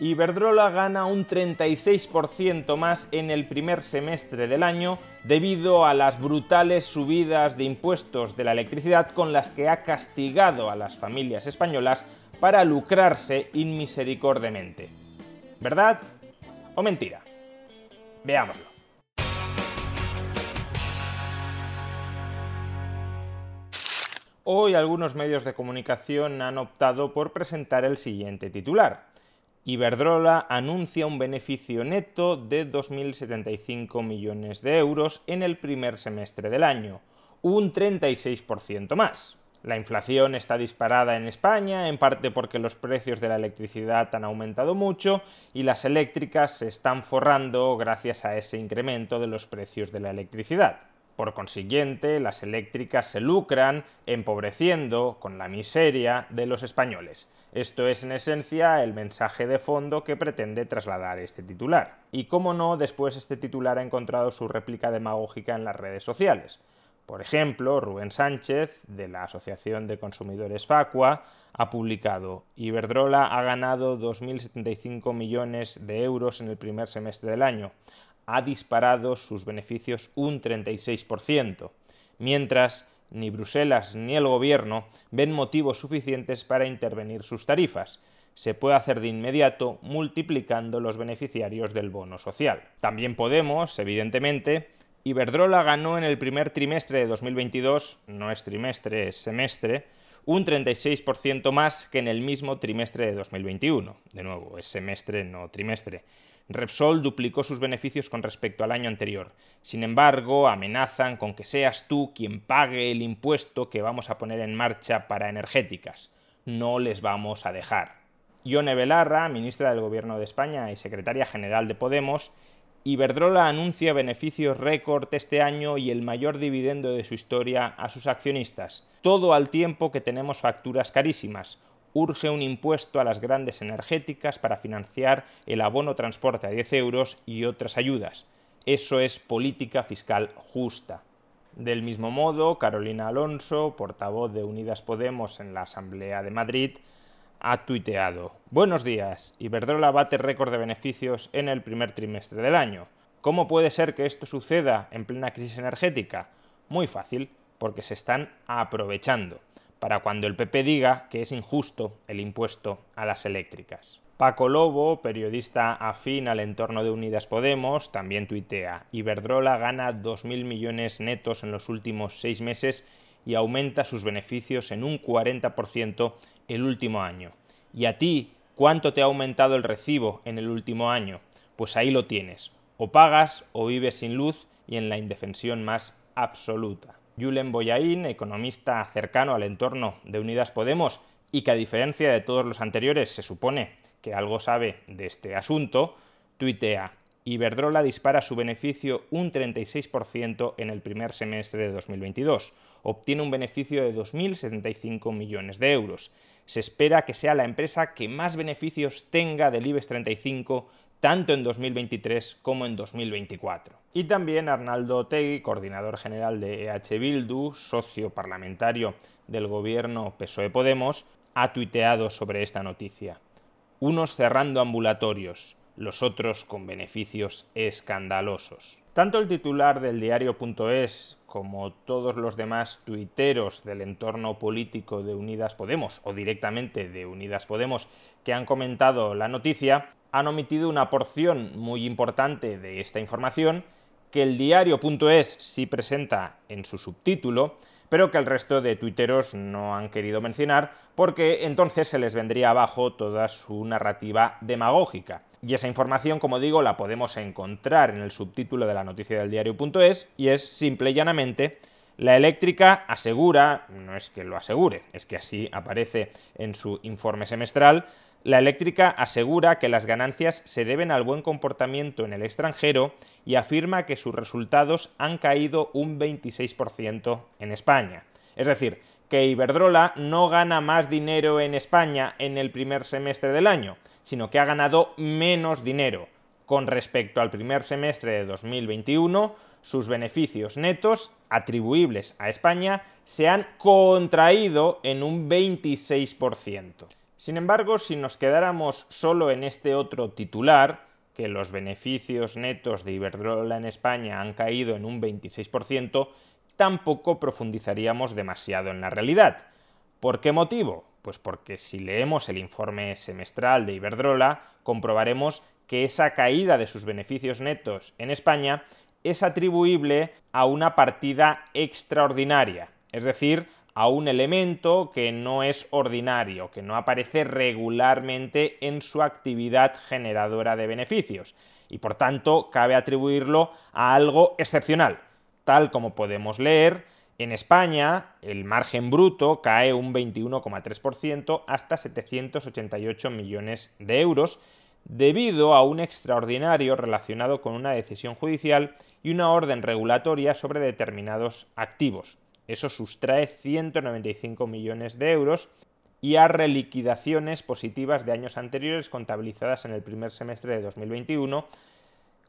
Iberdrola gana un 36% más en el primer semestre del año debido a las brutales subidas de impuestos de la electricidad con las que ha castigado a las familias españolas para lucrarse inmisericordiamente. ¿Verdad o mentira? Veámoslo. Hoy algunos medios de comunicación han optado por presentar el siguiente titular. Iberdrola anuncia un beneficio neto de 2.075 millones de euros en el primer semestre del año, un 36% más. La inflación está disparada en España, en parte porque los precios de la electricidad han aumentado mucho y las eléctricas se están forrando gracias a ese incremento de los precios de la electricidad. Por consiguiente, las eléctricas se lucran empobreciendo con la miseria de los españoles. Esto es en esencia el mensaje de fondo que pretende trasladar este titular. Y cómo no, después este titular ha encontrado su réplica demagógica en las redes sociales. Por ejemplo, Rubén Sánchez, de la Asociación de Consumidores Facua, ha publicado Iberdrola ha ganado 2.075 millones de euros en el primer semestre del año. Ha disparado sus beneficios un 36%, mientras ni Bruselas ni el Gobierno ven motivos suficientes para intervenir sus tarifas. Se puede hacer de inmediato multiplicando los beneficiarios del bono social. También podemos, evidentemente, Iberdrola ganó en el primer trimestre de 2022, no es trimestre, es semestre, un 36% más que en el mismo trimestre de 2021. De nuevo, es semestre, no trimestre. Repsol duplicó sus beneficios con respecto al año anterior. Sin embargo, amenazan con que seas tú quien pague el impuesto que vamos a poner en marcha para energéticas. No les vamos a dejar. Ione Belarra, ministra del Gobierno de España y secretaria general de Podemos, Iberdrola anuncia beneficios récord este año y el mayor dividendo de su historia a sus accionistas. Todo al tiempo que tenemos facturas carísimas. Urge un impuesto a las grandes energéticas para financiar el abono transporte a 10 euros y otras ayudas. Eso es política fiscal justa. Del mismo modo, Carolina Alonso, portavoz de Unidas Podemos en la Asamblea de Madrid, ha tuiteado, Buenos días, Iberdrola bate récord de beneficios en el primer trimestre del año. ¿Cómo puede ser que esto suceda en plena crisis energética? Muy fácil, porque se están aprovechando, para cuando el PP diga que es injusto el impuesto a las eléctricas. Paco Lobo, periodista afín al entorno de Unidas Podemos, también tuitea, Iberdrola gana 2.000 millones netos en los últimos seis meses y aumenta sus beneficios en un 40% el último año. ¿Y a ti cuánto te ha aumentado el recibo en el último año? Pues ahí lo tienes. O pagas o vives sin luz y en la indefensión más absoluta. Julen Boyain, economista cercano al entorno de Unidas Podemos y que a diferencia de todos los anteriores se supone que algo sabe de este asunto, tuitea Iberdrola dispara su beneficio un 36% en el primer semestre de 2022. Obtiene un beneficio de 2.075 millones de euros. Se espera que sea la empresa que más beneficios tenga del IBEX 35 tanto en 2023 como en 2024. Y también Arnaldo Tegui, coordinador general de EH Bildu, socio parlamentario del gobierno PSOE Podemos, ha tuiteado sobre esta noticia. Unos cerrando ambulatorios, los otros con beneficios escandalosos. Tanto el titular del diario.es como todos los demás tuiteros del entorno político de Unidas Podemos o directamente de Unidas Podemos que han comentado la noticia han omitido una porción muy importante de esta información que el diario.es sí presenta en su subtítulo, pero que el resto de tuiteros no han querido mencionar porque entonces se les vendría abajo toda su narrativa demagógica. Y esa información, como digo, la podemos encontrar en el subtítulo de la noticia del diario.es y es simple y llanamente La eléctrica asegura, no es que lo asegure, es que así aparece en su informe semestral, la eléctrica asegura que las ganancias se deben al buen comportamiento en el extranjero y afirma que sus resultados han caído un 26% en España. Es decir, que Iberdrola no gana más dinero en España en el primer semestre del año, sino que ha ganado menos dinero. Con respecto al primer semestre de 2021, sus beneficios netos atribuibles a España se han contraído en un 26%. Sin embargo, si nos quedáramos solo en este otro titular, que los beneficios netos de Iberdrola en España han caído en un 26%, tampoco profundizaríamos demasiado en la realidad. ¿Por qué motivo? Pues porque si leemos el informe semestral de Iberdrola, comprobaremos que esa caída de sus beneficios netos en España es atribuible a una partida extraordinaria, es decir, a un elemento que no es ordinario, que no aparece regularmente en su actividad generadora de beneficios y por tanto cabe atribuirlo a algo excepcional, tal como podemos leer en España, el margen bruto cae un 21,3% hasta 788 millones de euros, debido a un extraordinario relacionado con una decisión judicial y una orden regulatoria sobre determinados activos. Eso sustrae 195 millones de euros y a reliquidaciones positivas de años anteriores contabilizadas en el primer semestre de 2021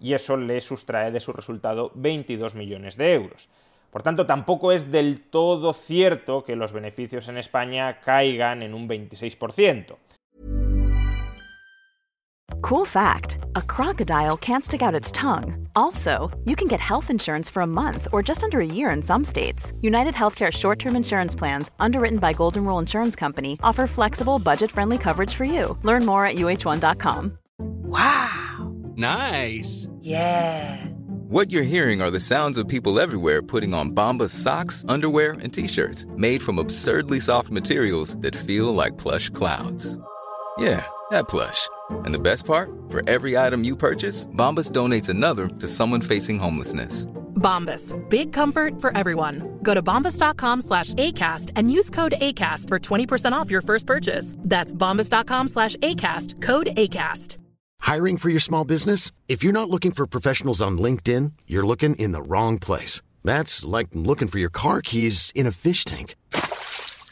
y eso le sustrae de su resultado 22 millones de euros. Por tanto, tampoco es del todo cierto que los beneficios en España caigan en un 26%. Cool fact a crocodile can't stick out its tongue. Also, you can get health insurance for a month or just under a year in some states. United Healthcare short term insurance plans, underwritten by Golden Rule Insurance Company, offer flexible, budget friendly coverage for you. Learn more at uh1.com. Wow! Nice! Yeah! What you're hearing are the sounds of people everywhere putting on Bombas socks, underwear, and t shirts made from absurdly soft materials that feel like plush clouds. Yeah, that plush. And the best part, for every item you purchase, Bombas donates another to someone facing homelessness. Bombas, big comfort for everyone. Go to bombas.com slash ACAST and use code ACAST for 20% off your first purchase. That's bombas.com slash ACAST, code ACAST. Hiring for your small business? If you're not looking for professionals on LinkedIn, you're looking in the wrong place. That's like looking for your car keys in a fish tank.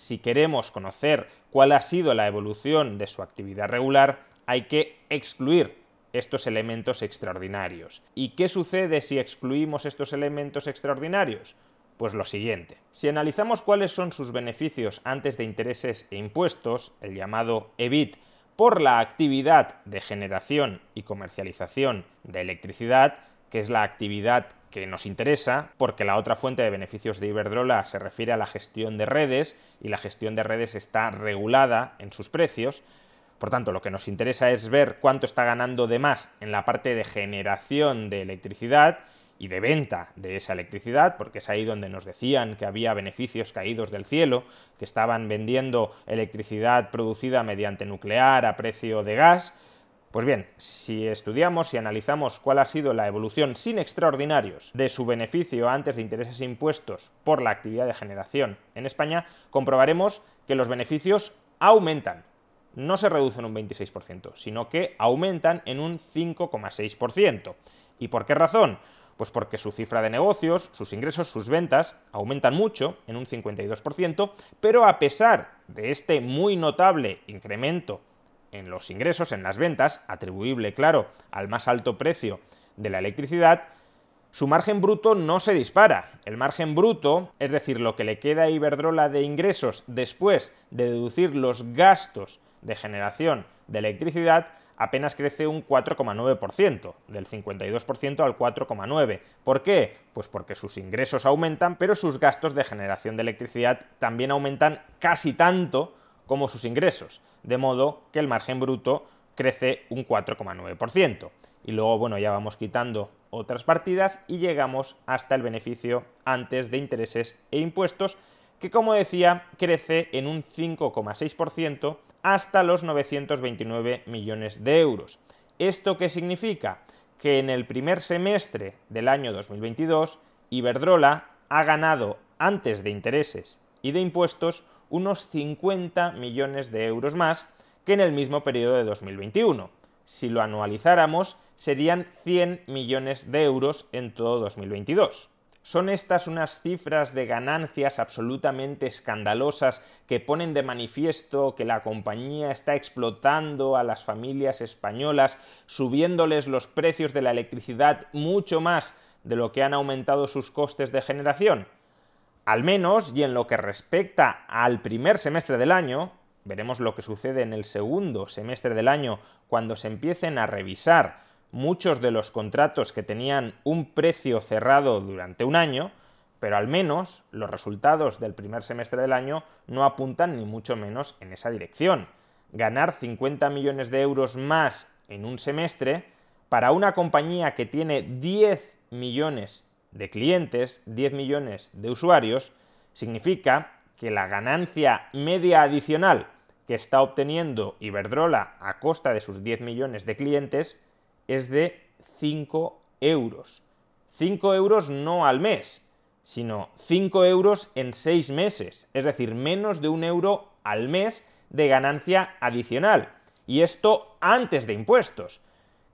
si queremos conocer cuál ha sido la evolución de su actividad regular, hay que excluir estos elementos extraordinarios. ¿Y qué sucede si excluimos estos elementos extraordinarios? Pues lo siguiente. Si analizamos cuáles son sus beneficios antes de intereses e impuestos, el llamado EBIT, por la actividad de generación y comercialización de electricidad, que es la actividad que nos interesa porque la otra fuente de beneficios de Iberdrola se refiere a la gestión de redes y la gestión de redes está regulada en sus precios. Por tanto, lo que nos interesa es ver cuánto está ganando de más en la parte de generación de electricidad y de venta de esa electricidad, porque es ahí donde nos decían que había beneficios caídos del cielo, que estaban vendiendo electricidad producida mediante nuclear a precio de gas, pues bien, si estudiamos y analizamos cuál ha sido la evolución sin extraordinarios de su beneficio antes de intereses e impuestos por la actividad de generación en España, comprobaremos que los beneficios aumentan. No se reducen un 26%, sino que aumentan en un 5,6%. ¿Y por qué razón? Pues porque su cifra de negocios, sus ingresos, sus ventas aumentan mucho, en un 52%, pero a pesar de este muy notable incremento en los ingresos, en las ventas, atribuible, claro, al más alto precio de la electricidad, su margen bruto no se dispara. El margen bruto, es decir, lo que le queda a Iberdrola de ingresos después de deducir los gastos de generación de electricidad, apenas crece un 4,9%, del 52% al 4,9%. ¿Por qué? Pues porque sus ingresos aumentan, pero sus gastos de generación de electricidad también aumentan casi tanto como sus ingresos, de modo que el margen bruto crece un 4,9%. Y luego, bueno, ya vamos quitando otras partidas y llegamos hasta el beneficio antes de intereses e impuestos, que como decía, crece en un 5,6% hasta los 929 millones de euros. ¿Esto qué significa? Que en el primer semestre del año 2022, Iberdrola ha ganado antes de intereses y de impuestos unos 50 millones de euros más que en el mismo periodo de 2021. Si lo anualizáramos, serían 100 millones de euros en todo 2022. ¿Son estas unas cifras de ganancias absolutamente escandalosas que ponen de manifiesto que la compañía está explotando a las familias españolas, subiéndoles los precios de la electricidad mucho más de lo que han aumentado sus costes de generación? Al menos, y en lo que respecta al primer semestre del año, veremos lo que sucede en el segundo semestre del año cuando se empiecen a revisar muchos de los contratos que tenían un precio cerrado durante un año, pero al menos los resultados del primer semestre del año no apuntan ni mucho menos en esa dirección. Ganar 50 millones de euros más en un semestre para una compañía que tiene 10 millones de clientes, 10 millones de usuarios, significa que la ganancia media adicional que está obteniendo Iberdrola a costa de sus 10 millones de clientes es de 5 euros. 5 euros no al mes, sino 5 euros en 6 meses, es decir, menos de un euro al mes de ganancia adicional. Y esto antes de impuestos,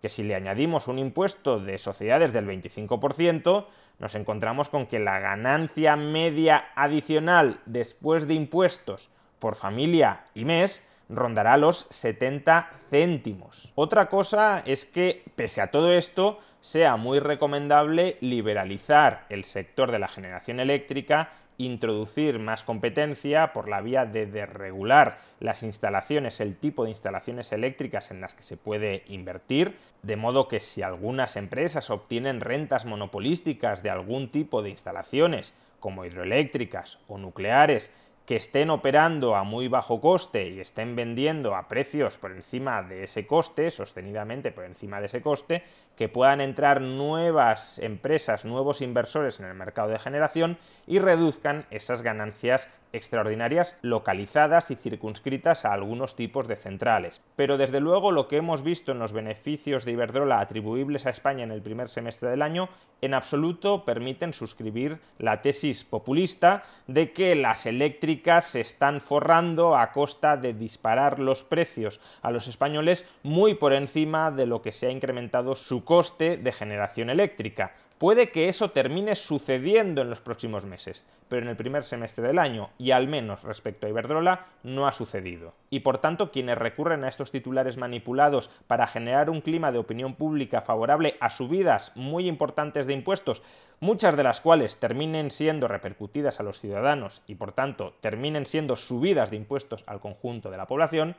que si le añadimos un impuesto de sociedades del 25%, nos encontramos con que la ganancia media adicional después de impuestos por familia y mes rondará los 70 céntimos. Otra cosa es que, pese a todo esto, sea muy recomendable liberalizar el sector de la generación eléctrica, introducir más competencia por la vía de desregular las instalaciones, el tipo de instalaciones eléctricas en las que se puede invertir, de modo que si algunas empresas obtienen rentas monopolísticas de algún tipo de instalaciones, como hidroeléctricas o nucleares, que estén operando a muy bajo coste y estén vendiendo a precios por encima de ese coste, sostenidamente por encima de ese coste, que puedan entrar nuevas empresas, nuevos inversores en el mercado de generación y reduzcan esas ganancias extraordinarias localizadas y circunscritas a algunos tipos de centrales. Pero desde luego lo que hemos visto en los beneficios de Iberdrola atribuibles a España en el primer semestre del año en absoluto permiten suscribir la tesis populista de que las eléctricas se están forrando a costa de disparar los precios a los españoles muy por encima de lo que se ha incrementado su coste de generación eléctrica. Puede que eso termine sucediendo en los próximos meses, pero en el primer semestre del año, y al menos respecto a Iberdrola, no ha sucedido. Y por tanto, quienes recurren a estos titulares manipulados para generar un clima de opinión pública favorable a subidas muy importantes de impuestos, muchas de las cuales terminen siendo repercutidas a los ciudadanos y por tanto terminen siendo subidas de impuestos al conjunto de la población,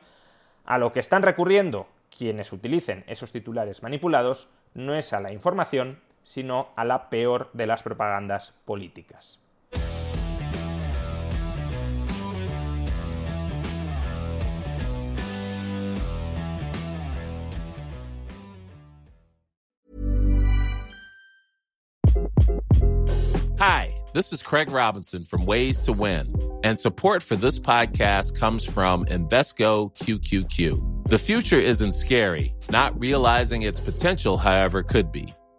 a lo que están recurriendo quienes utilicen esos titulares manipulados no es a la información, sino a la peor de las propagandas políticas. Hi, this is Craig Robinson from Ways to Win, and support for this podcast comes from Invesco QQQ. The future isn't scary, not realizing its potential, however, could be.